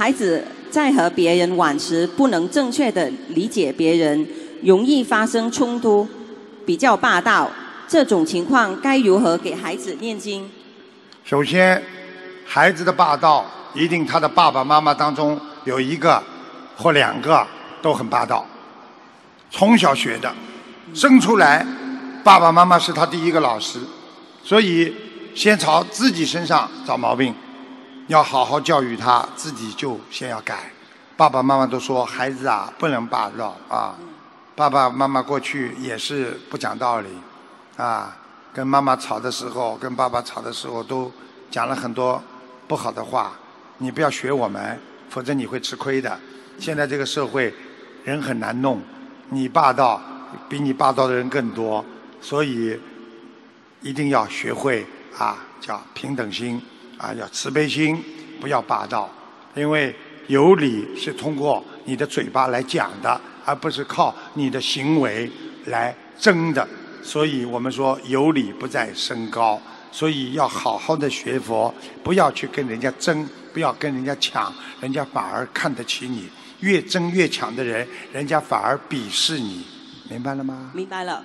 孩子在和别人玩时不能正确的理解别人，容易发生冲突，比较霸道。这种情况该如何给孩子念经？首先，孩子的霸道一定他的爸爸妈妈当中有一个或两个都很霸道，从小学的，生出来爸爸妈妈是他第一个老师，所以先朝自己身上找毛病，要好好教育他，自己就先要改。爸爸妈妈都说孩子啊不能霸道啊，爸爸妈妈过去也是不讲道理。啊，跟妈妈吵的时候，跟爸爸吵的时候，都讲了很多不好的话。你不要学我们，否则你会吃亏的。现在这个社会，人很难弄，你霸道，比你霸道的人更多，所以一定要学会啊，叫平等心啊，要慈悲心，不要霸道。因为有理是通过你的嘴巴来讲的，而不是靠你的行为来争的。所以我们说有理不在身高，所以要好好的学佛，不要去跟人家争，不要跟人家抢，人家反而看得起你。越争越抢的人，人家反而鄙视你，明白了吗？明白了。